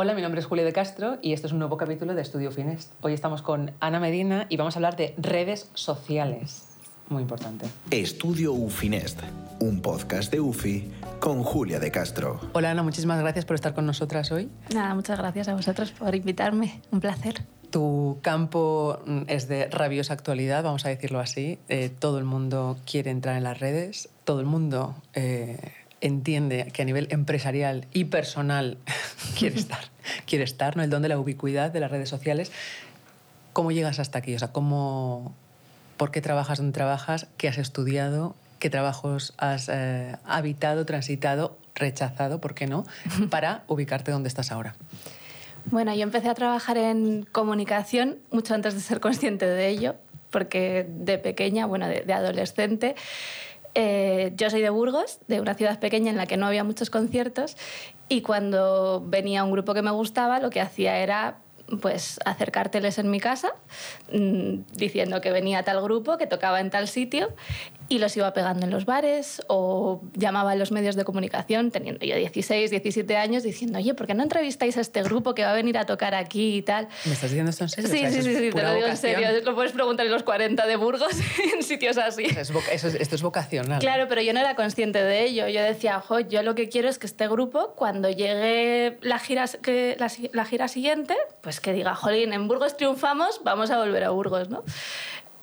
Hola, mi nombre es Julio de Castro y este es un nuevo capítulo de Estudio Finest. Hoy estamos con Ana Medina y vamos a hablar de redes sociales. Muy importante. Estudio Ufinest, un podcast de UFI con Julia de Castro. Hola Ana, muchísimas gracias por estar con nosotras hoy. Nada, muchas gracias a vosotros por invitarme. Un placer. Tu campo mm, es de rabiosa actualidad, vamos a decirlo así. Eh, todo el mundo quiere entrar en las redes, todo el mundo eh, entiende que a nivel empresarial y personal quiere estar, quiere estar, ¿no? El don de la ubicuidad de las redes sociales. ¿Cómo llegas hasta aquí? O sea, ¿cómo, ¿por qué trabajas donde trabajas? ¿Qué has estudiado? ¿Qué trabajos has eh, habitado, transitado, rechazado, por qué no, para ubicarte donde estás ahora? Bueno, yo empecé a trabajar en comunicación mucho antes de ser consciente de ello, porque de pequeña, bueno, de, de adolescente, eh, yo soy de Burgos, de una ciudad pequeña en la que no había muchos conciertos, y cuando venía un grupo que me gustaba, lo que hacía era pues hacer carteles en mi casa mmm, diciendo que venía tal grupo, que tocaba en tal sitio y los iba pegando en los bares o llamaba a los medios de comunicación, teniendo yo 16, 17 años, diciendo, oye, ¿por qué no entrevistáis a este grupo que va a venir a tocar aquí y tal? ¿Me estás diciendo esto en serio? Sí, O sea, sí, sí, sí, te lo digo en vocación. serio. Lo puedes preguntar en los 40 de Burgos, en sitios así. Es eso es- esto es vocacional. Claro, pero yo no era consciente de ello. Yo decía, jo, yo lo que quiero es que este grupo, cuando llegue la gira, que, la, la gira siguiente, pues que diga, jolín, en Burgos triunfamos, vamos a volver a Burgos, ¿no?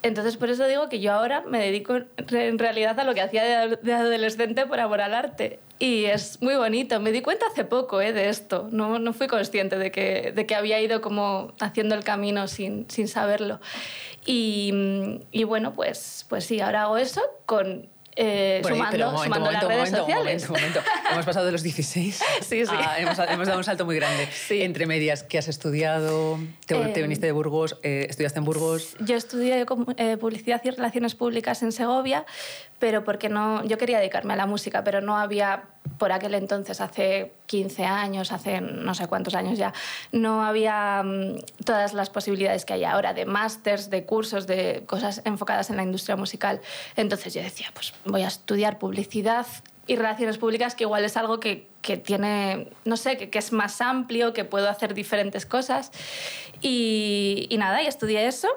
Entonces, por eso digo que yo ahora me dedico en realidad a lo que hacía de adolescente por amor al arte. Y es muy bonito. Me di cuenta hace poco ¿eh? de esto. No, no fui consciente de que, de que había ido como haciendo el camino sin, sin saberlo. Y, y bueno, pues, pues sí, ahora hago eso con... eh, Bueno, sumando momento, sumando un las momento, redes momento, sociales. momento, momento. Hemos pasado de los 16 Sí, sí. a- hemos, hemos dado un salto muy grande. Sí. Entre medias, ¿qué has estudiado? ¿Te, te Eh, viniste de Burgos? eh, ¿Estudiaste en Burgos? Yo estudié publicidad y relaciones públicas en Segovia, pero porque no, yo quería dedicarme a la música, pero no había por aquel entonces, hace 15 años, hace no sé cuántos años ya, no había mm, todas las posibilidades que hay ahora de másters, de cursos, de cosas enfocadas en la industria musical. Entonces yo decía, pues voy a estudiar publicidad y relaciones públicas, que igual es algo que, que tiene, no sé, que, que es más amplio, que puedo hacer diferentes cosas. Y, y nada, y estudié eso.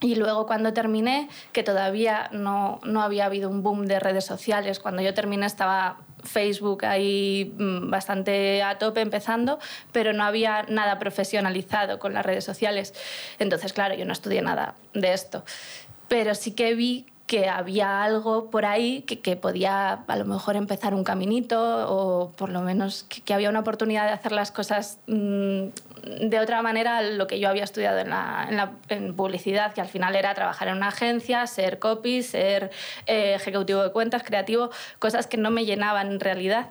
Y luego cuando terminé, que todavía no, no había habido un boom de redes sociales, cuando yo terminé estaba Facebook ahí mm, bastante a tope empezando, pero no había nada profesionalizado con las redes sociales. Entonces, claro, yo no estudié nada de esto, pero sí que vi que había algo por ahí que, que podía a lo mejor empezar un caminito o por lo menos que, había una oportunidad de hacer las cosas mm, de otra manera lo que yo había estudiado en, la, en, la- en publicidad, que al final era trabajar en una agencia, ser copy, ser eh, ejecutivo de cuentas, creativo, cosas que no me llenaban en realidad.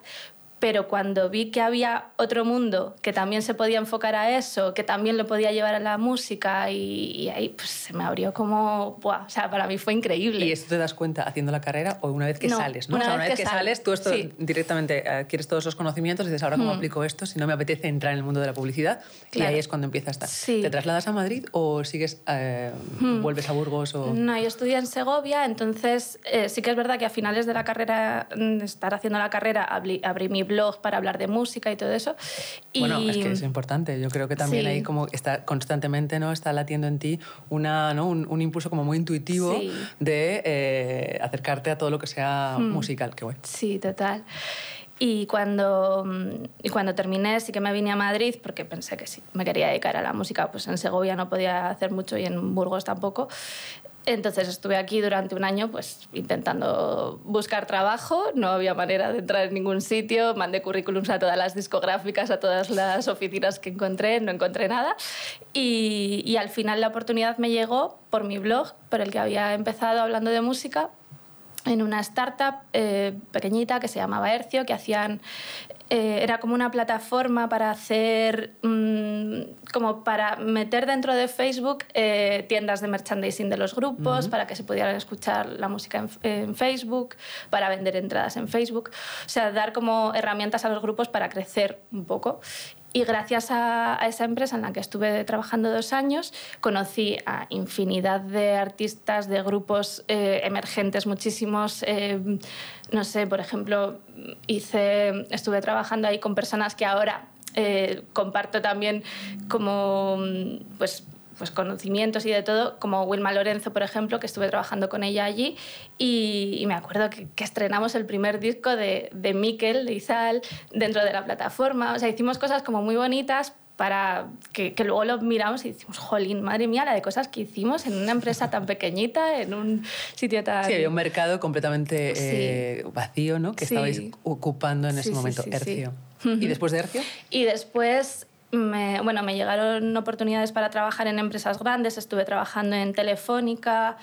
Pero cuando vi que había otro mundo que también se podía enfocar a eso, que también lo podía llevar a la música, y, y ahí pues, se me abrió como. ¡buah! O sea, para mí fue increíble. ¿Y esto te das cuenta haciendo la carrera o una vez que No, sales? ¿no? una o sea, vez una vez que que, sal- sales, tú esto sí. directamente adquieres todos esos conocimientos y dices, ahora cómo Mm. aplico esto si no me apetece entrar en el mundo de la publicidad. Y Claro. ahí es cuando empieza a estar. Sí. ¿Te trasladas a Madrid o sigues, eh, Mm. vuelves a Burgos? O... No, yo estudié en Segovia, entonces eh, sí que es verdad que a finales de la carrera, mm, de estar haciendo la carrera, abrí, abrí mi blog para hablar de música y todo eso. Y, Bueno, es que es importante. Yo creo que también Sí. ahí como está constantemente, ¿no? Está latiendo en ti una, ¿no? un, un impulso como muy intuitivo Sí. de eh, acercarte a todo lo que sea Mm. musical. Qué bueno. Sí, total. Y cuando, mm, y cuando terminé sí que me vine a Madrid porque pensé que sí, me quería dedicar a la música, pues en Segovia no podía hacer mucho y en Burgos tampoco. Entonces estuve aquí durante un año pues intentando buscar trabajo, no había manera de entrar en ningún sitio, mandé currículums a todas las discográficas, a todas las oficinas que encontré, no encontré nada. Y, al final la oportunidad me llegó por mi blog, por el que había empezado hablando de música en una startup eh, pequeñita que se llamaba Hercio, que hacían eh, era como una plataforma para hacer, mmm, como para meter dentro de Facebook eh, tiendas de merchandising de los grupos, uh -huh. para que se pudieran escuchar la música en, en, Facebook, para vender entradas en Facebook, o sea, dar como herramientas a los grupos para crecer un poco. Y gracias a, esa empresa en la que estuve trabajando dos años, conocí a infinidad de artistas, de grupos eh, emergentes, muchísimos. Eh, no sé, por ejemplo, hice, estuve trabajando ahí con personas que ahora eh, comparto también como pues pues conocimientos y de todo, como Wilma Lorenzo, por ejemplo, que estuve trabajando con ella allí y, me acuerdo que, estrenamos el primer disco de, de Miquel, de Izal, dentro de la plataforma. O sea, hicimos cosas como muy bonitas para que, que, luego lo miramos y decimos, jolín, madre mía, la de cosas que hicimos en una empresa tan pequeñita, en un sitio tan... Sí, había un mercado completamente eh, vacío, ¿no? Que estabais ocupando en ese momento, Hercio. ¿Y después de Hercio? Y después me, bueno, me llegaron oportunidades para trabajar en empresas grandes, estuve trabajando en Telefónica,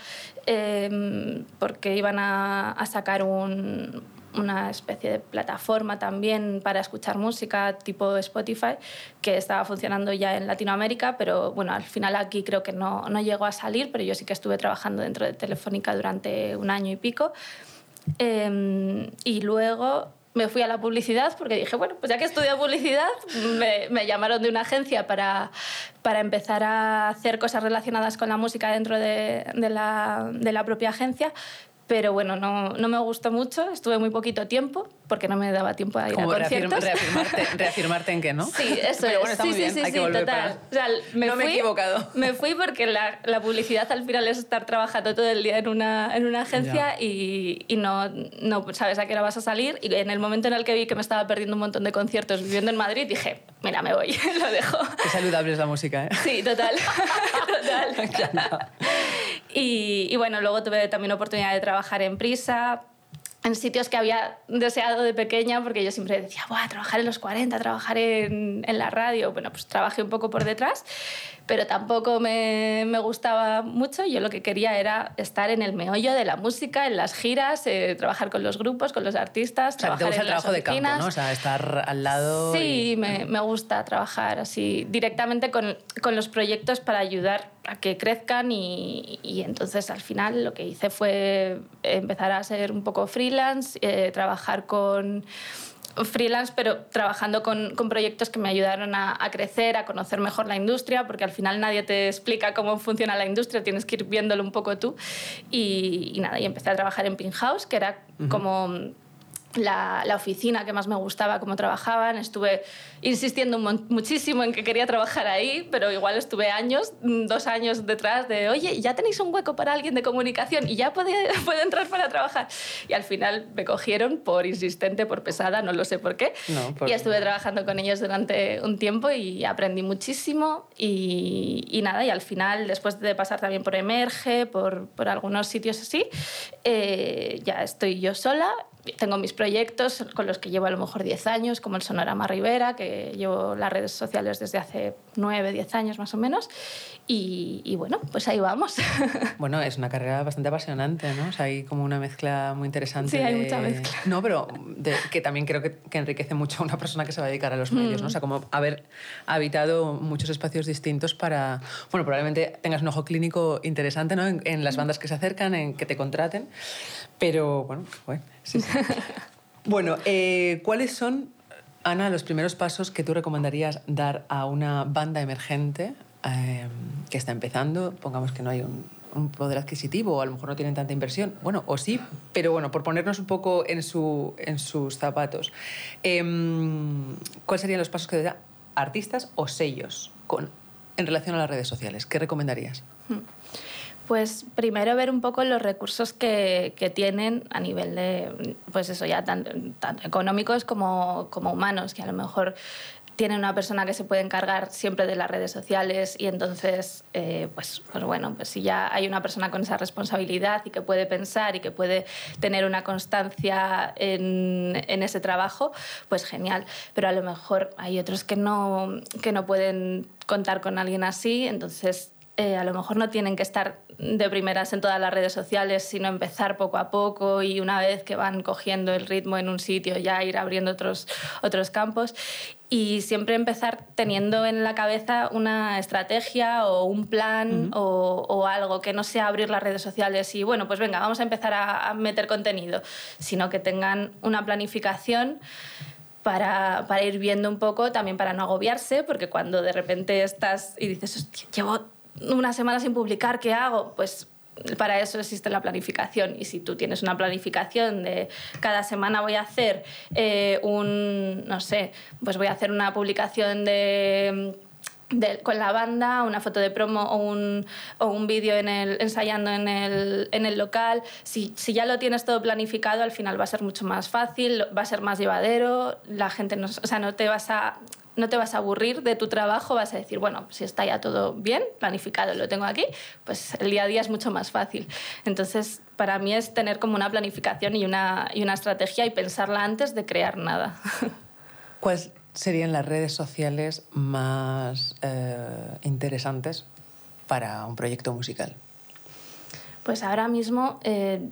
em, porque iban a, sacar un, una especie de plataforma también para escuchar música tipo Spotify, que estaba funcionando ya en Latinoamérica, pero bueno, al final aquí creo que no, no llegó a salir, pero yo sí que estuve trabajando dentro de Telefónica durante un año y pico. Em, y luego me fui a la publicidad porque dije, bueno, pues ya que estudio publicidad, me, me, llamaron de una agencia para, para empezar a hacer cosas relacionadas con la música dentro de, de, la, de la propia agencia pero bueno, no, no, me gustó mucho, estuve muy poquito tiempo porque no me daba tiempo a ir a conciertos. Reafirmarte, reafirmarte, en que no. Sí, eso es. Bueno, sí, muy bien. sí, Hay sí, que total. Para... O sea, me no fui, me he equivocado. Me fui porque la, la, publicidad al final es estar trabajando todo el día en una, en una agencia y, y, no, no sabes a qué hora vas a salir. Y en el momento en el que vi que me estaba perdiendo un montón de conciertos viviendo en Madrid, dije, mira, me voy, lo dejo. Qué saludable es la música, ¿eh? Sí, total. total. Y, y, bueno, luego tuve también oportunidad de trabajar en Prisa, en sitios que había deseado de pequeña, porque yo siempre decía, Buah, trabajar en los 40, trabajar en, en la radio. Bueno, pues trabajé un poco por detrás pero tampoco me, me, gustaba mucho. Yo lo que quería era estar en el meollo de la música, en las giras, eh, trabajar con los grupos, con los artistas, o sea, trabajar te gusta en el trabajo de campo, ¿no? O sea, estar al lado. Sí, y... me, me, gusta trabajar así directamente con, con, los proyectos para ayudar a que crezcan y, y, entonces al final lo que hice fue empezar a ser un poco freelance, eh, trabajar con freelance, pero trabajando con, con proyectos que me ayudaron a, a, crecer, a conocer mejor la industria, porque al final nadie te explica cómo funciona la industria, tienes que ir viéndolo un poco tú. Y, y nada, y empecé a trabajar en House, que era uh -huh. como la, la, oficina que más me gustaba, cómo trabajaban. Estuve insistiendo muchísimo en que quería trabajar ahí, pero igual estuve años, dos años detrás de, oye, ya tenéis un hueco para alguien de comunicación y ya puede, puede entrar para trabajar. Y al final me cogieron por insistente, por pesada, no lo sé por qué. No, por... Y estuve trabajando con ellos durante un tiempo y aprendí muchísimo. Y, y nada, y al final, después de pasar también por Emerge, por, por algunos sitios así, eh, ya estoy yo sola tengo mis proyectos con los que llevo a lo mejor 10 años, como el Sonorama Rivera, que llevo las redes sociales desde hace 9, 10 años más o menos. Y, y bueno, pues ahí vamos. Bueno, es una carrera bastante apasionante, ¿no? O sea, hay como una mezcla muy interesante. Sí, hay de... mucha mezcla. No, pero de, que también creo que, que, enriquece mucho a una persona que se va a dedicar a los medios, ¿no? O sea, como haber habitado muchos espacios distintos para... Bueno, probablemente tengas un ojo clínico interesante, ¿no? En, en las bandas que se acercan, en que te contraten. Pero, bueno, bueno sí, sí. bueno eh, ¿cuáles son, Ana, los primeros pasos que tú recomendarías dar a una banda emergente eh, que está empezando? Pongamos que no hay un, un, poder adquisitivo o a lo mejor no tienen tanta inversión. Bueno, o sí, pero bueno, por ponernos un poco en, su, en sus zapatos. Eh, ¿Cuáles serían los pasos que daría artistas o sellos con, en relación a las redes sociales? ¿Qué recomendarías? Hmm. Pues primero ver un poco los recursos que, tienen a nivel de, pues eso ya, tanto, tanto económicos como, como humanos, que a lo mejor tienen una persona que se puede encargar siempre de las redes sociales y entonces, eh, pues, pues bueno, pues si ya hay una persona con esa responsabilidad y que puede pensar y que puede tener una constancia en, en ese trabajo, pues genial. Pero a lo mejor hay otros que no, que no pueden contar con alguien así, entonces eh, a lo mejor no tienen que estar de primeras en todas las redes sociales, sino empezar poco a poco y una vez que van cogiendo el ritmo en un sitio ya ir abriendo otros, otros campos. Y siempre empezar teniendo en la cabeza una estrategia o un plan uh -huh. o, o, algo que no sea abrir las redes sociales y bueno, pues venga, vamos a empezar a, a meter contenido, sino que tengan una planificación para, para, ir viendo un poco, también para no agobiarse, porque cuando de repente estás y dices, llevo una semana sin publicar, ¿qué hago? Pues para eso existe la planificación. Y si tú tienes una planificación de cada semana voy a hacer eh, un, no sé, pues voy a hacer una publicación de con la banda, una foto de promo o un, o un vídeo en el, ensayando en el, en el local. Si, si, ya lo tienes todo planificado, al final va a ser mucho más fácil, va a ser más llevadero, la gente no, o sea, no te vas a no te vas a aburrir de tu trabajo, vas a decir, bueno, si está ya todo bien, planificado, lo tengo aquí, pues el día a día es mucho más fácil. Entonces, para mí es tener como una planificación y una, y una estrategia y pensarla antes de crear nada. ¿Cuáles serían las redes sociales más eh, interesantes para un proyecto musical? Pues ahora mismo eh,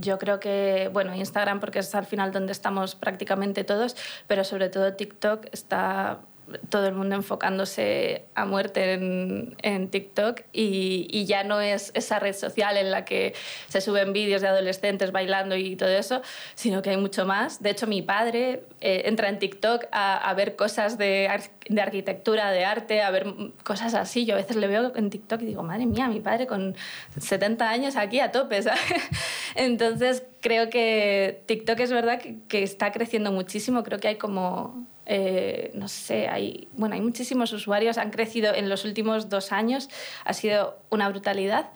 yo creo que, bueno, Instagram porque es al final donde estamos prácticamente todos, pero sobre todo TikTok está todo el mundo enfocándose a muerte en, en TikTok y, y, ya no es esa red social en la que se suben vídeos de adolescentes bailando y todo eso, sino que hay mucho más. De hecho, mi padre eh, entra en TikTok a, a ver cosas de, de, arquitectura, de arte, a ver cosas así. Yo a veces le veo en TikTok y digo, madre mía, mi padre con 70 años aquí a tope. Entonces, creo que TikTok es verdad que, que está creciendo muchísimo. Creo que hay como eh, no sé, hay, bueno, hay muchísimos usuarios, han crecido en los últimos dos años, ha sido una brutalidad.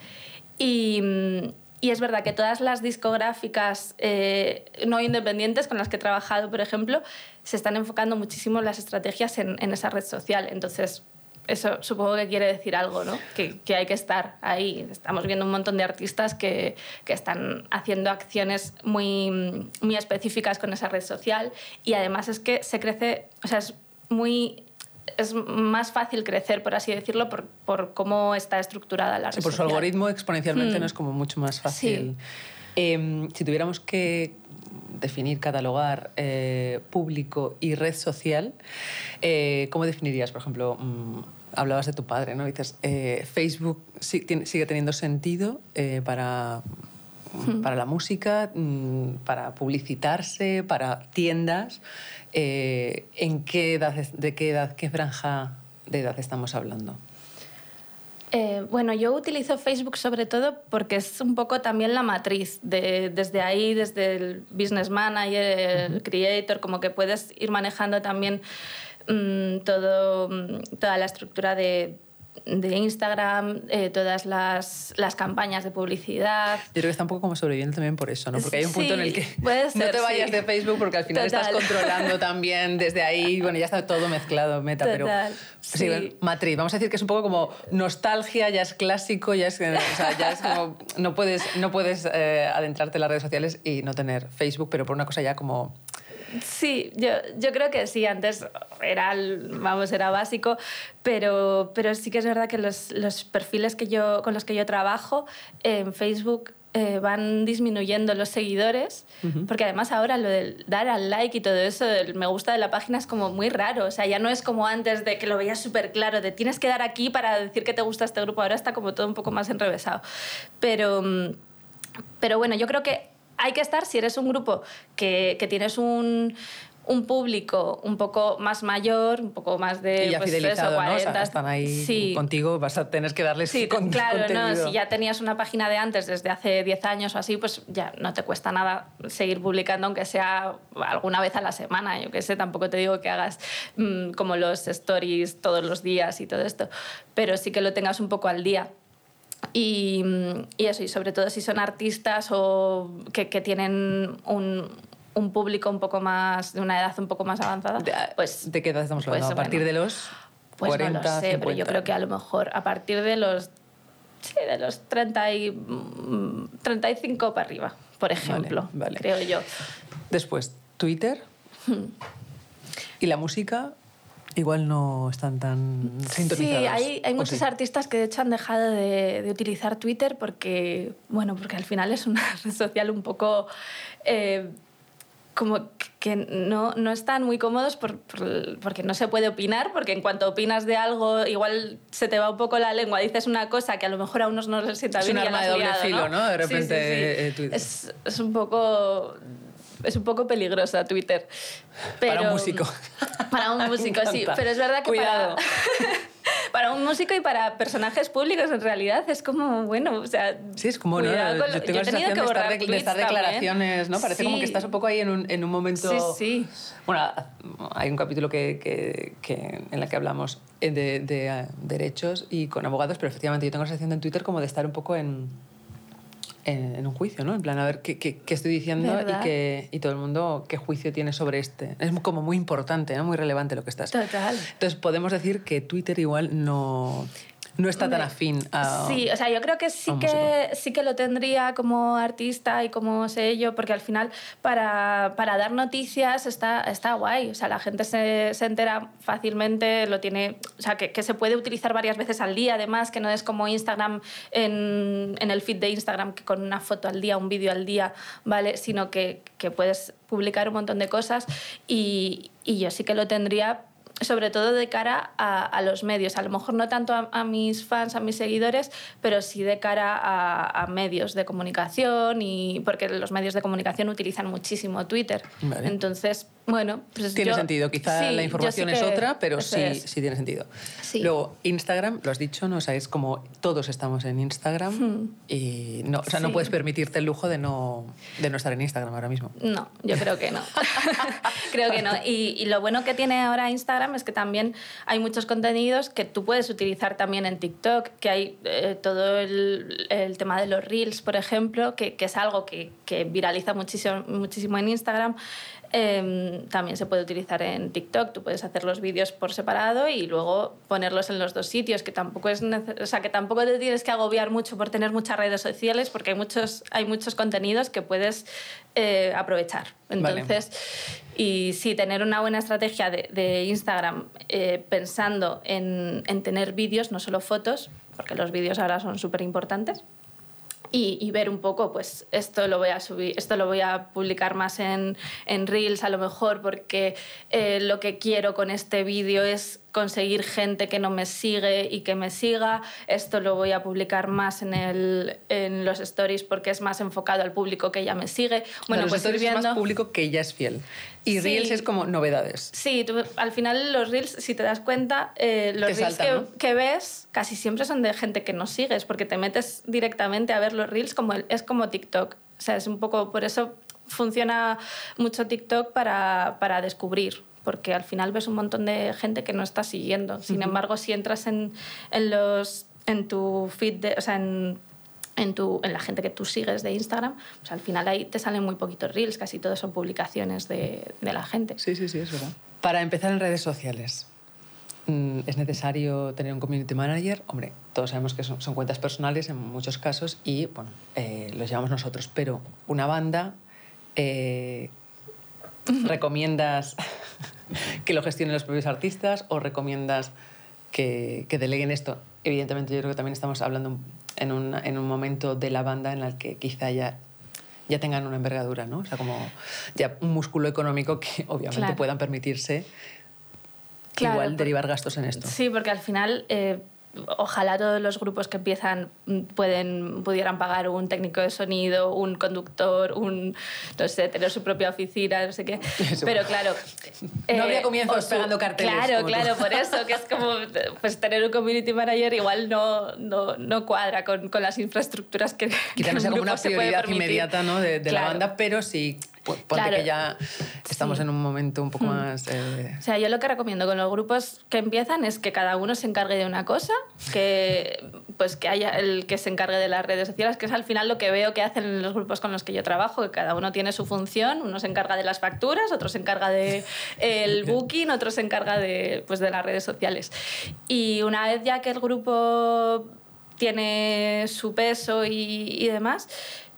Y, mm, y es verdad que todas las discográficas eh, no independientes con las que he trabajado, por ejemplo, se están enfocando muchísimo las estrategias en, en esa red social. Entonces, eso supongo que quiere decir algo, ¿no? Que, que, hay que estar ahí. Estamos viendo un montón de artistas que, que, están haciendo acciones muy, muy específicas con esa red social y además es que se crece, o sea, es muy es más fácil crecer, por así decirlo, por, por cómo está estructurada la red sí, por su algoritmo exponencialmente mm. no es como mucho más fácil. Sí. Eh, si tuviéramos que definir, catalogar eh, público y red social, eh, ¿cómo definirías, por ejemplo, mmm, hablabas de tu padre, ¿no? Dices, eh, Facebook sigue teniendo sentido eh, para, para la música, mm, para publicitarse, para tiendas. Eh, ¿En qué edad, de qué edad, qué franja de edad estamos hablando? Eh, bueno, yo utilizo Facebook sobre todo porque es un poco también la matriz. De, desde ahí, desde el business manager, el uh -huh. creator, como que puedes ir manejando también mmm, todo, toda la estructura de, de Instagram, eh, todas las, las, campañas de publicidad. Yo creo que está un poco como sobreviviendo también por eso, ¿no? Porque hay un punto sí, en el que ser, no te vayas sí. de Facebook porque al final Total. estás controlando también desde ahí, bueno, ya está todo mezclado, meta, Total, pero sí. sí, matriz, vamos a decir que es un poco como nostalgia, ya es clásico, ya es, o sea, ya es como, no puedes, no puedes eh, adentrarte en las redes sociales y no tener Facebook, pero por una cosa ya como Sí, yo, yo creo que sí, antes era, vamos, era básico, pero, pero sí que es verdad que los, los perfiles que yo, con los que yo trabajo en Facebook eh, van disminuyendo los seguidores, uh -huh. porque además ahora lo del dar al like y todo eso, del me gusta de la página es como muy raro, o sea, ya no es como antes de que lo veías súper claro, de tienes que dar aquí para decir que te gusta este grupo, ahora está como todo un poco más enrevesado. Pero, pero bueno, yo creo que hay que estar, si eres un grupo que, que tienes un, un, público un poco más mayor, un poco más de y ya pues, fidelizado, eso, 40, ¿no? O sea, están ahí sí. contigo, vas a tener que darles sí, con, claro, contenido. no, si ya tenías una página de antes desde hace 10 años o así, pues ya no te cuesta nada seguir publicando, aunque sea alguna vez a la semana, yo qué sé, tampoco te digo que hagas mmm, como los stories todos los días y todo esto, pero sí que lo tengas un poco al día. Y, y, eso, y sobre todo si son artistas o que, que tienen un, un, público un poco más, de una edad un poco más avanzada, pues... ¿De qué edad estamos hablando? Pues, ¿A partir bueno, de los pues 40, no lo sé, 50? pero yo creo que a lo mejor a partir de los... Sí, de los 30 y, 35 para arriba, por ejemplo, vale, vale. creo yo. Después, Twitter. Hmm. ¿Y la música? Igual no están tan sintonizados. Sí, hay, hay muchos sí? artistas que de hecho han dejado de, de, utilizar Twitter porque, bueno, porque al final es una red social un poco... Eh, como que no, no están muy cómodos por, por, porque no se puede opinar, porque en cuanto opinas de algo, igual se te va un poco la lengua, dices una cosa que a lo mejor a unos no les sienta es bien. Es un arma de doble liado, filo, ¿no? De repente. Sí, sí, sí. Es, es un poco es un poco peligrosa Twitter. Pero, para un músico. Para un músico, sí. Pero es verdad que Cuidado. para, para un músico y para personajes públicos en realidad es como, bueno, o sea... Sí, es como, ¿no? yo tengo la sensación de estar, de, declaraciones, ¿no? Parece como que estás un poco ahí en un, en un momento... Sí, sí. Bueno, hay un capítulo que, que, que en el que hablamos de, de, eh, derechos y con abogados, pero efectivamente yo tengo la sensación en Twitter como de estar un poco en en, un juicio, ¿no? En plan, a ver qué, qué, qué estoy diciendo y, que, y todo el mundo qué juicio tiene sobre este. Es como muy importante, ¿no? Muy relevante lo que estás. Total. Entonces podemos decir que Twitter igual no no está tan afín a... Sí, o sea, yo creo que sí, que sí que lo tendría como artista y como sello, porque al final para, para dar noticias está, está guay. O sea, la gente se, se entera fácilmente, lo tiene... O sea, que, que, se puede utilizar varias veces al día, además, que no es como Instagram en, en el feed de Instagram, que con una foto al día, un vídeo al día, ¿vale? Sino que, que puedes publicar un montón de cosas y, y yo sí que lo tendría sobre todo de cara a, los medios, a lo mejor no tanto a, mis fans, a mis seguidores, pero sí de cara a, medios de comunicación, y porque los medios de comunicación utilizan muchísimo Twitter. Entonces, bueno, pues tiene sentido. Quizá la información es otra, pero sí, sí tiene sentido. Luego, Instagram, lo has dicho, ¿no? O sea, es como todos estamos en Instagram hmm. y no, o sea, no puedes permitirte el lujo de no, de no estar en Instagram ahora mismo. No, yo creo que no. creo que no. Y, y, lo bueno que tiene ahora Instagram es que también hay muchos contenidos que tú puedes utilizar también en TikTok, que hay eh, todo el, el, tema de los reels, por ejemplo, que, que es algo que, que viraliza muchísimo, muchísimo en Instagram. Em, también se puede utilizar en TikTok. Tú puedes hacer los vídeos por separado y luego ponerlos en los dos sitios, que tampoco es o sea, que tampoco te tienes que agobiar mucho por tener muchas redes sociales, porque hay muchos, hay muchos contenidos que puedes eh, aprovechar. Entonces, y sí, tener una buena estrategia de, de Instagram eh, pensando en, en tener vídeos, no solo fotos, porque los vídeos ahora son súper importantes, y, ver un poco, pues esto lo voy a subir, esto lo voy a publicar más en, en Reels a lo mejor porque eh, lo que quiero con este vídeo es conseguir gente que no me sigue y que me siga. Esto lo voy a publicar más en, el, en los stories porque es más enfocado al público que ya me sigue. Bueno, los pues stories viendo... es más público que ya es fiel. Y Reels es como novedades. Sí, al final los Reels, si te das cuenta, eh, los Reels que, que, ves casi siempre son de gente que no sigues porque te metes directamente a ver los Reels como es como TikTok. O sea, es un poco por eso funciona mucho TikTok para, para descubrir porque al final ves un montón de gente que no está siguiendo. Sin embargo, si entras en, en, los, en tu feed, o sea, en, en, tu, en la gente que tú sigues de Instagram, pues al final ahí te salen muy poquitos reels, casi todos son publicaciones de, de la gente. Sí, sí, sí, es verdad. Para empezar en redes sociales, mm, ¿es necesario tener un community manager? Hombre, todos sabemos que son, son cuentas personales en muchos casos y, bueno, eh, los llevamos nosotros, pero una banda... Eh, ¿Recomiendas que lo gestionen los propios artistas o recomiendas que, que, deleguen esto? Evidentemente yo creo que también estamos hablando en un, en un momento de la banda en el que quizá ya ya tengan una envergadura, ¿no? O sea, como ya un músculo económico que obviamente puedan permitirse igual derivar gastos en esto. Sí, porque al final eh, ojalá todos los grupos que empiezan mm, pueden, pudieran pagar un técnico de sonido, un conductor, un, no sé, tener su propia oficina, no sé qué. Pero claro... no habría eh, comienzos pegando carteles. Claro, claro, por eso, que es como, pues tener un community manager igual no, no, no cuadra con, con, las infraestructuras que... Quizá no sea como una prioridad inmediata ¿no? de, de la banda, pero sí ponte que ya estamos en un momento un poco hmm. más... Eh, o sea, yo lo que recomiendo con los grupos que empiezan es que cada uno se encargue de una cosa, que, pues que haya el que se encargue de las redes sociales, que es al final lo que veo que hacen en los grupos con los que yo trabajo, que cada uno tiene su función, uno se encarga de las facturas, otro se encarga de el booking, otro se encarga de, pues, de las redes sociales. Y una vez ya que el grupo tiene su peso y, y demás,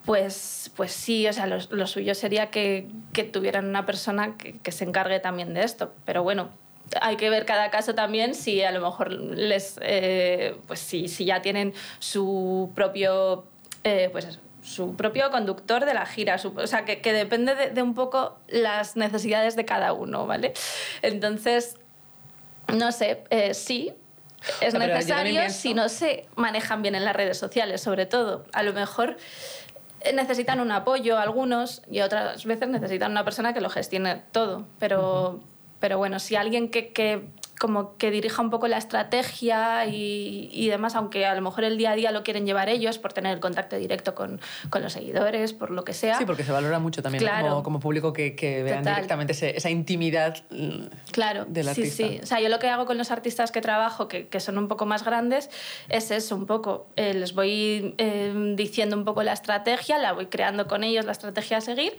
pues, pues sí, o sea, lo, suyo sería que, que, tuvieran una persona que, que, se encargue también de esto. Pero bueno, hay que ver cada caso también si a lo mejor les, eh, pues si, si, ya tienen su propio, eh, pues su propio conductor de la gira, o sea, que, que depende de, de, un poco las necesidades de cada uno, ¿vale? Entonces, no sé, eh, sí, es necesario si no se manejan bien en las redes sociales, sobre todo. A lo mejor necesitan un apoyo algunos y otras veces necesitan una persona que lo gestione todo. Pero, pero bueno, si alguien que, que como que dirija un poco la estrategia y, y, demás, aunque a lo mejor el día a día lo quieren llevar ellos por tener el contacto directo con, con los seguidores, por lo que sea. Sí, porque se valora mucho también como, como, público que, que vean directamente esa intimidad claro, del artista. Sí, sí. O sea, yo lo que hago con los artistas que trabajo, que, que son un poco más grandes, es eso, un poco. Eh, les voy eh, diciendo un poco la estrategia, la voy creando con ellos, la estrategia a seguir,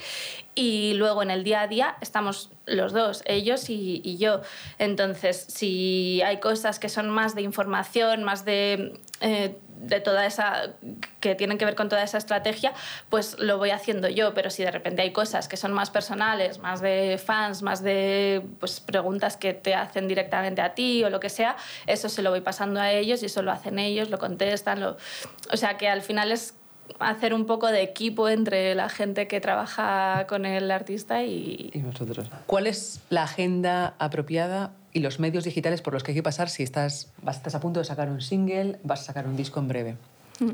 y luego en el día a día estamos los dos, ellos y, yo. Entonces, si hay cosas que son más de información, más de, eh, de toda esa que tienen que ver con toda esa estrategia, pues lo voy haciendo yo, pero si de repente hay cosas que son más personales, más de fans, más de pues, preguntas que te hacen directamente a ti o lo que sea, eso se lo voy pasando a ellos y eso lo hacen ellos, lo contestan, lo... o sea que al final es hacer un poco de equipo entre la gente que trabaja con el artista y... y vosotros. ¿Cuál es la agenda apropiada y los medios digitales por los que hay que pasar si estás, estás a punto de sacar un single, vas a sacar un disco en breve? Mm.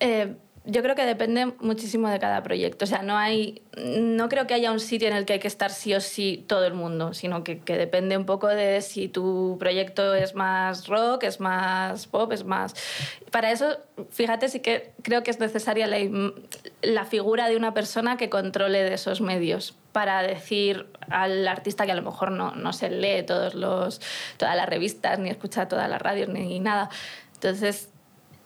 Eh, yo creo que depende muchísimo de cada proyecto. O sea, no, hay, no creo que haya un sitio en el que hay que estar sí o sí todo el mundo, sino que, que, depende un poco de si tu proyecto es más rock, es más pop, es más... Para eso, fíjate, sí que creo que es necesaria la, la figura de una persona que controle de esos medios para decir al artista que a lo mejor no, no se lee todos los, todas las revistas, ni escucha todas las radios, ni nada. Entonces,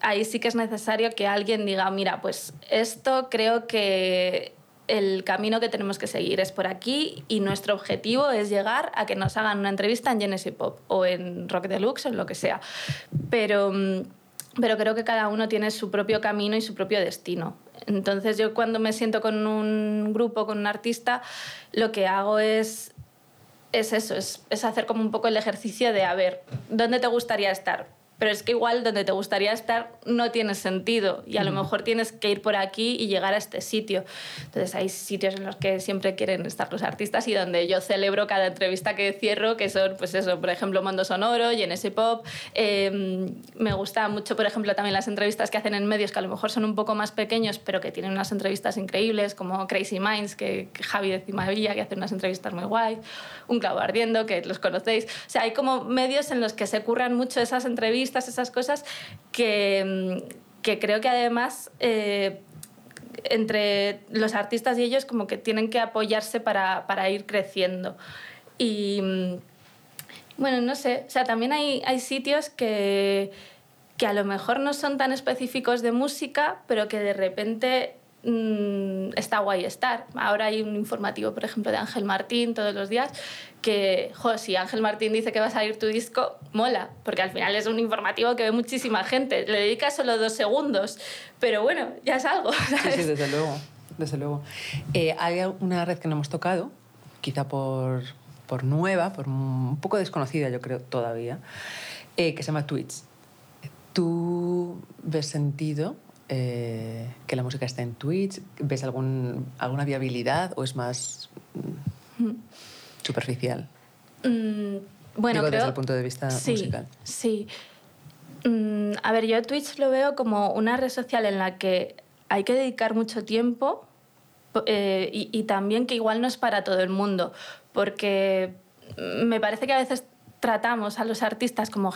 ahí sí que es necesario que alguien diga, mira, pues esto creo que el camino que tenemos que seguir es por aquí y nuestro objetivo es llegar a que nos hagan una entrevista en Genesis Pop o en Rock Deluxe o en lo que sea. Pero, mm, pero creo que cada uno tiene su propio camino y su propio destino. Entonces yo cuando me siento con un grupo, con un artista, lo que hago es, es eso, es, es hacer como un poco el ejercicio de, a ver, ¿dónde te gustaría estar? Pero es que igual donde te gustaría estar no tiene sentido y a lo mejor tienes que ir por aquí y llegar a este sitio. Entonces hay sitios en los que siempre quieren estar los artistas y donde yo celebro cada entrevista que cierro, que son, pues eso, por ejemplo, Mondo Sonoro, ese Pop. Eh, me gusta mucho, por ejemplo, también las entrevistas que hacen en medios que a lo mejor son un poco más pequeños, pero que tienen unas entrevistas increíbles, como Crazy Minds, que, que Javi de Cimavilla, que hace unas entrevistas muy guay, Un Clavo Ardiendo, que los conocéis. O sea, hay como medios en los que se curran mucho esas entrevistas esas cosas que, mm, que creo que además eh, entre los artistas y ellos como que tienen que apoyarse para, para ir creciendo. Y mm, bueno, no sé, o sea, también hay, hay sitios que, que a lo mejor no son tan específicos de música, pero que de repente mm, está guay estar. Ahora hay un informativo, por ejemplo, de Ángel Martín todos los días, que, jo, si Ángel Martín dice que va a salir tu disco, mola, porque al final es un informativo que ve muchísima gente. Le dedicas solo dos segundos, pero bueno, ya es algo. Sí, sí, desde luego. Desde luego. Eh, hay una red que no hemos tocado, quizá por, por nueva, por un poco desconocida, yo creo, todavía, eh, que se llama Twitch. ¿Tú ves sentido eh, que la música esté en Twitch? ¿Ves algún, alguna viabilidad o es más... Mm superficial. Mm, bueno, Digo, creo... desde el punto de vista sí, musical. Sí. Mm, a ver, yo Twitch lo veo como una red social en la que hay que dedicar mucho tiempo eh, y, y, también que igual no es para todo el mundo, porque me parece que a veces tratamos a los artistas como,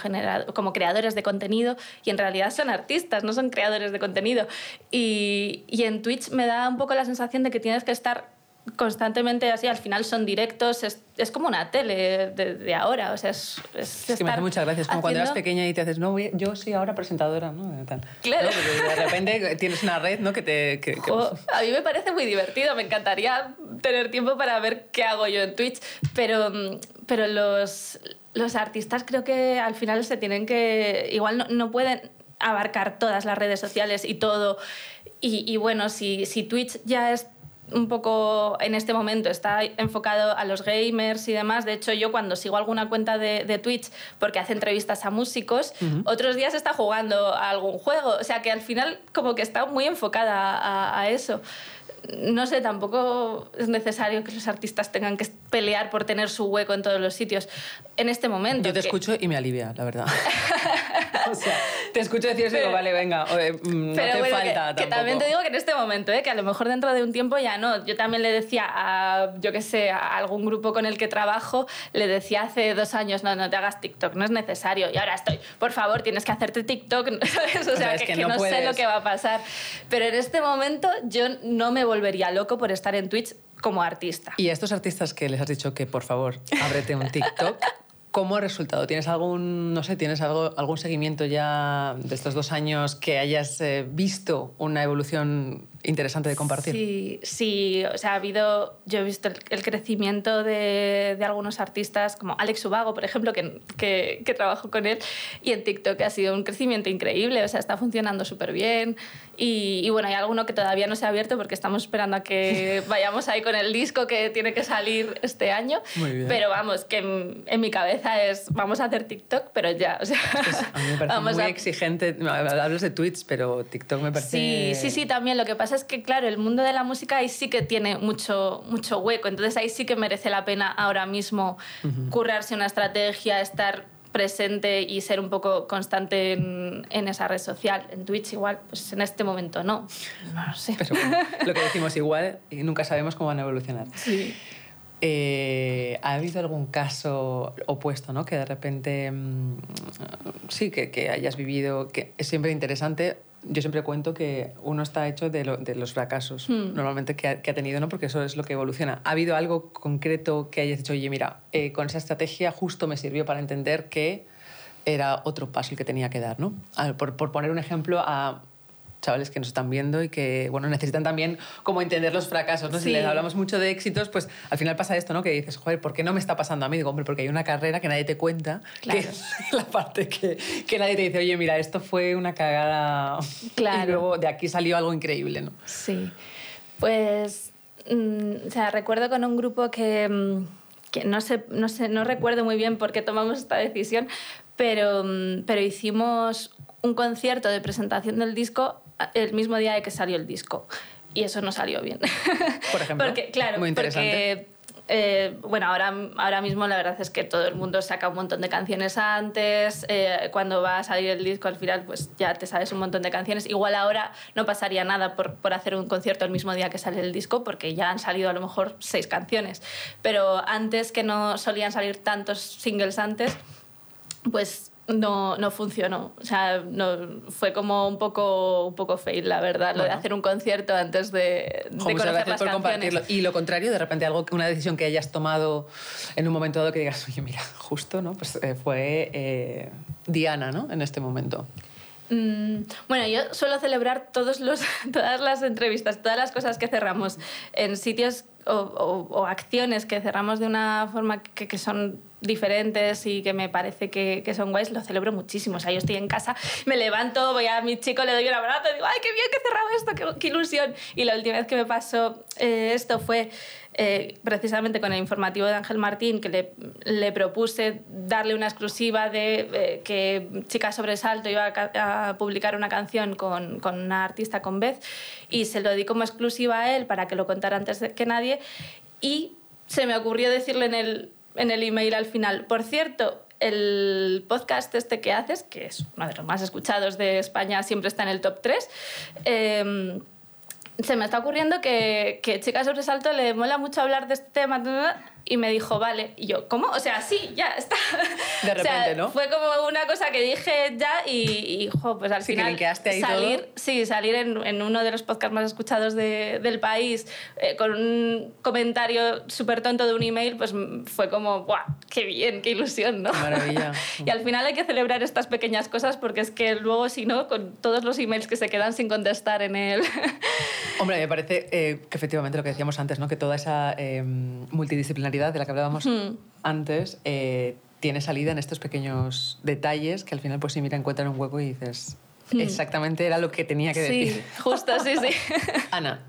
como creadores de contenido y en realidad son artistas, no son creadores de contenido. Y, y en Twitch me da un poco la sensación de que tienes que estar constantemente así, al final son directos, es, es como una tele de, de, ahora, o sea, es... Es, es que me hace muchas gracias, como cuando eras pequeña y te haces, no, yo soy ahora presentadora, ¿no? Tal. Claro. ¿no? de repente tienes una red, ¿no? Que te... Que, que... Oh, a mí me parece muy divertido, me encantaría tener tiempo para ver qué hago yo en Twitch, pero, pero los, los artistas creo que al final se tienen que... Igual no, no pueden abarcar todas las redes sociales y todo. Y, y bueno, si, si Twitch ya es un poco en este momento está enfocado a los gamers y demás. De hecho, yo cuando sigo alguna cuenta de, de Twitch porque hace entrevistas a músicos, uh -huh. otros días está jugando a algún juego. O sea que al final como que está muy enfocada a, a eso no sé, tampoco es necesario que los artistas tengan que pelear por tener su hueco en todos los sitios en este momento. Yo te que... escucho y me alivia, la verdad. o sea, te escucho decir eso y digo, vale, venga, mm, no te falta que, que, también te digo que en este momento, ¿eh? que a lo mejor dentro de un tiempo ya no. Yo también le decía a, yo qué sé, a algún grupo con el que trabajo, le decía hace dos años, no, no te hagas TikTok, no es necesario. Y ahora estoy, por favor, tienes que hacerte TikTok, O sea, que, no, sé lo que va a pasar. Pero en este momento yo no me volvería loco por estar en Twitch como artista. Y a estos artistas que les has dicho que por favor ábrete un TikTok, ¿Cómo ha resultado? ¿Tienes algún, no sé, tienes algo, algún seguimiento ya de estos dos años que hayas eh, visto una evolución interesante de compartir. Sí, sí, o sea, ha habido, yo he visto el, crecimiento de, de, algunos artistas, como Alex Ubago, por ejemplo, que, que, que, trabajo con él, y en TikTok ha sido un crecimiento increíble, o sea, está funcionando súper bien. Y, y, bueno, hay alguno que todavía no se ha abierto porque estamos esperando a que vayamos ahí con el disco que tiene que salir este año. Muy bien. Pero vamos, que en, en, mi cabeza es, vamos a hacer TikTok, pero ya, o sea... a mí me parece muy a... exigente, hablas de tweets, pero TikTok me parece... Sí, sí, sí, también. Lo que pasa es que, claro, el mundo de la música ahí sí que tiene mucho, mucho hueco, entonces ahí sí que merece la pena ahora mismo currarse una estrategia, estar presente y ser un poco constante en, en, esa red social. En Twitch igual, pues en este momento no. No sé. Pero bueno, lo que decimos igual y nunca sabemos cómo van a evolucionar. Sí. Eh, ¿Ha habido algún caso opuesto, ¿no? que de repente mmm, sí, que, que, hayas vivido, que es siempre interesante yo siempre cuento que uno está hecho de, lo, de los fracasos, mm. normalmente que ha, que ha, tenido, ¿no? porque eso es lo que evoluciona. ¿Ha habido algo concreto que hayas dicho, oye, mira, eh, con esa estrategia justo me sirvió para entender que era otro paso el que tenía que dar? ¿no? Por, por poner un ejemplo, a chavales que nos están viendo y que bueno, necesitan también como entender los fracasos. ¿no? Sí. Si les hablamos mucho de éxitos, pues al final pasa esto, ¿no? que dices, joder, ¿por qué no me está pasando a mí? Digo, hombre, porque hay una carrera que nadie te cuenta, claro. que es la parte que, que, nadie te dice, oye, mira, esto fue una cagada claro. y luego de aquí salió algo increíble. ¿no? Sí, pues, mm, o sea, recuerdo con un grupo que... Mm, que no sé, no sé, no recuerdo muy bien por qué tomamos esta decisión, pero, mm, pero hicimos un concierto de presentación del disco el mismo día de que salió el disco. Y eso no salió bien. Por ejemplo. porque, claro, Muy interesante. Porque, eh, bueno, ahora, ahora mismo la verdad es que todo el mundo saca un montón de canciones antes. Eh, cuando va a salir el disco al final, pues ya te sabes un montón de canciones. Igual ahora no pasaría nada por, por hacer un concierto el mismo día que sale el disco, porque ya han salido a lo mejor seis canciones. Pero antes que no solían salir tantos singles antes, pues no, no funcionó. O sea, no, fue como un poco, un poco fail, la verdad, bueno. lo de hacer un concierto antes de, de conocer las por canciones. compartirlo. Y lo contrario, de repente algo, una decisión que hayas tomado en un momento dado que digas, oye, mira, justo, ¿no? Pues eh, fue eh, Diana, ¿no? En este momento. Mm, bueno, yo suelo celebrar todos los, todas las entrevistas, todas las cosas que cerramos en sitios o, o, o acciones que cerramos de una forma que, que son diferentes y que me parece que, que, son guays, lo celebro muchísimo. O sea, yo estoy en casa, me levanto, voy a mi chico, le doy un abrazo digo, ¡ay, qué bien que he cerrado esto! ¡Qué, qué ilusión! Y la última vez que me pasó eh, esto fue eh, precisamente con el informativo de Ángel Martín, que le, le propuse darle una exclusiva de eh, que Chica Sobresalto iba a, a, publicar una canción con, con una artista, con Beth, y se lo di como exclusiva a él para que lo contara antes que nadie. Y se me ocurrió decirle en el, en el email al final. Por cierto, el podcast este que haces, que es uno de los más escuchados de España, siempre está en el top 3. Eh, se me está ocurriendo que, que Chica Sobresalto le mola mucho hablar de este tema y me dijo, vale. Y yo, ¿cómo? O sea, sí, ya está. De repente, o sea, ¿no? Fue como una cosa que dije ya y, y jo, pues al sí, final. Que ahí salir, todo. Sí, salir en, en, uno de los podcasts más escuchados de, del país eh, con un comentario súper tonto de un email, pues fue como, ¡guau! ¡Qué bien! ¡Qué ilusión! ¿no? Maravilla. y al final hay que celebrar estas pequeñas cosas porque es que luego, si no, con todos los emails que se quedan sin contestar en el. Hombre, me parece eh, que efectivamente lo que decíamos antes, ¿no? que toda esa eh, multidisciplinaridad de la que hablábamos mm. antes eh, tiene salida en estos pequeños detalles que al final, pues si mira, encuentran un hueco y dices, mm. exactamente era lo que tenía que sí, decir. justo, sí, sí. Ana,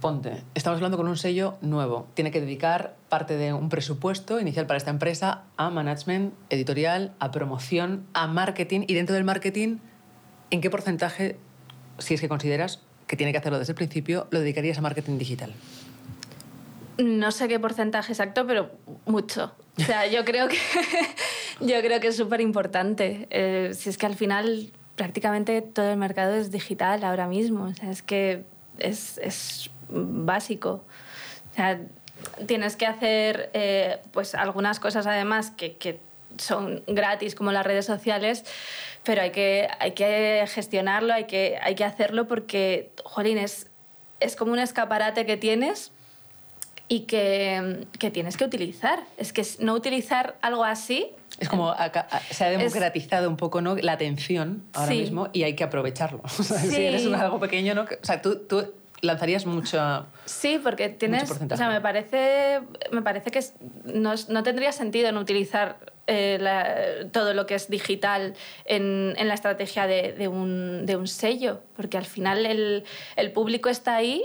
ponte, estamos hablando con un sello nuevo. Tiene que dedicar parte de un presupuesto inicial para esta empresa a management editorial, a promoción, a marketing y dentro del marketing, ¿en qué porcentaje, si es que consideras que tiene que hacerlo desde el principio, lo dedicarías a marketing digital? No sé qué porcentaje exacto, pero mucho. O sea, yo creo que, yo creo que es súper importante. Eh, si es que al final prácticamente todo el mercado es digital ahora mismo. O sea, es que es, es básico. O sea, tienes que hacer eh, pues algunas cosas además que, que, son gratis como las redes sociales, pero hay que, hay que gestionarlo, hay que, hay que hacerlo porque, jolín, es, es como un escaparate que tienes y que, que, tienes que utilizar. Es que no utilizar algo así... Es como se ha democratizado es, un poco ¿no? la atención ahora sí. mismo y hay que aprovecharlo. O sea, sí. Si eres algo pequeño, ¿no? o sea, tú, tú lanzarías mucho Sí, porque tienes... O sea, me parece, me parece que no, no tendría sentido no utilizar eh, la, todo lo que es digital en, en la estrategia de, de, un, de, un, sello, porque al final el, el, público está ahí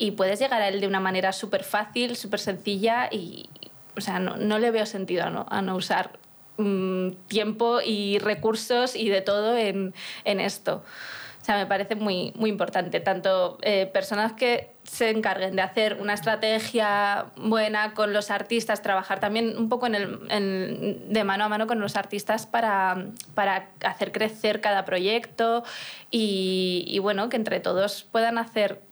y puedes llegar a él de una manera súper fácil, súper sencilla y, o sea, no, no, le veo sentido a no, a no usar mmm, tiempo y recursos y de todo en, en esto. O sea, me parece muy, muy importante. Tanto eh, personas que se encarguen de hacer una estrategia buena con los artistas, trabajar también un poco en el, en, de mano a mano con los artistas para, para hacer crecer cada proyecto y, y, bueno, que entre todos puedan hacer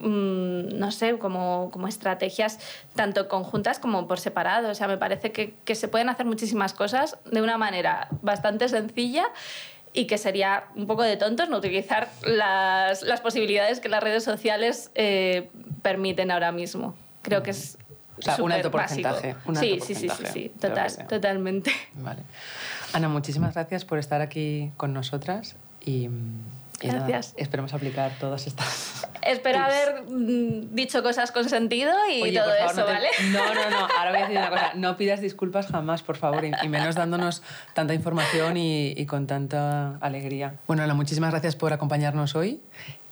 no sé, como, como, estrategias tanto conjuntas como por separado. O sea, me parece que, que se pueden hacer muchísimas cosas de una manera bastante sencilla y que sería un poco de tontos no utilizar las, las posibilidades que las redes sociales eh, permiten ahora mismo. Creo que es o sea, un alto porcentaje. Un sí, alto sí, porcentaje, sí, sí, sí, total, totalmente. Vale. Ana, muchísimas gracias por estar aquí con nosotras y, y Gracias. Nada, esperemos aplicar todas estas. Espero tips. haber mm, dicho cosas con sentido y Oye, todo por favor, eso, no te- ¿vale? No, no, no. Ahora voy a decir una cosa. No pidas disculpas jamás, por favor, y, y menos dándonos tanta información y, y con tanta alegría. Bueno, Ana, muchísimas gracias por acompañarnos hoy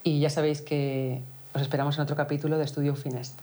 y ya sabéis que os esperamos en otro capítulo de Estudio Finest.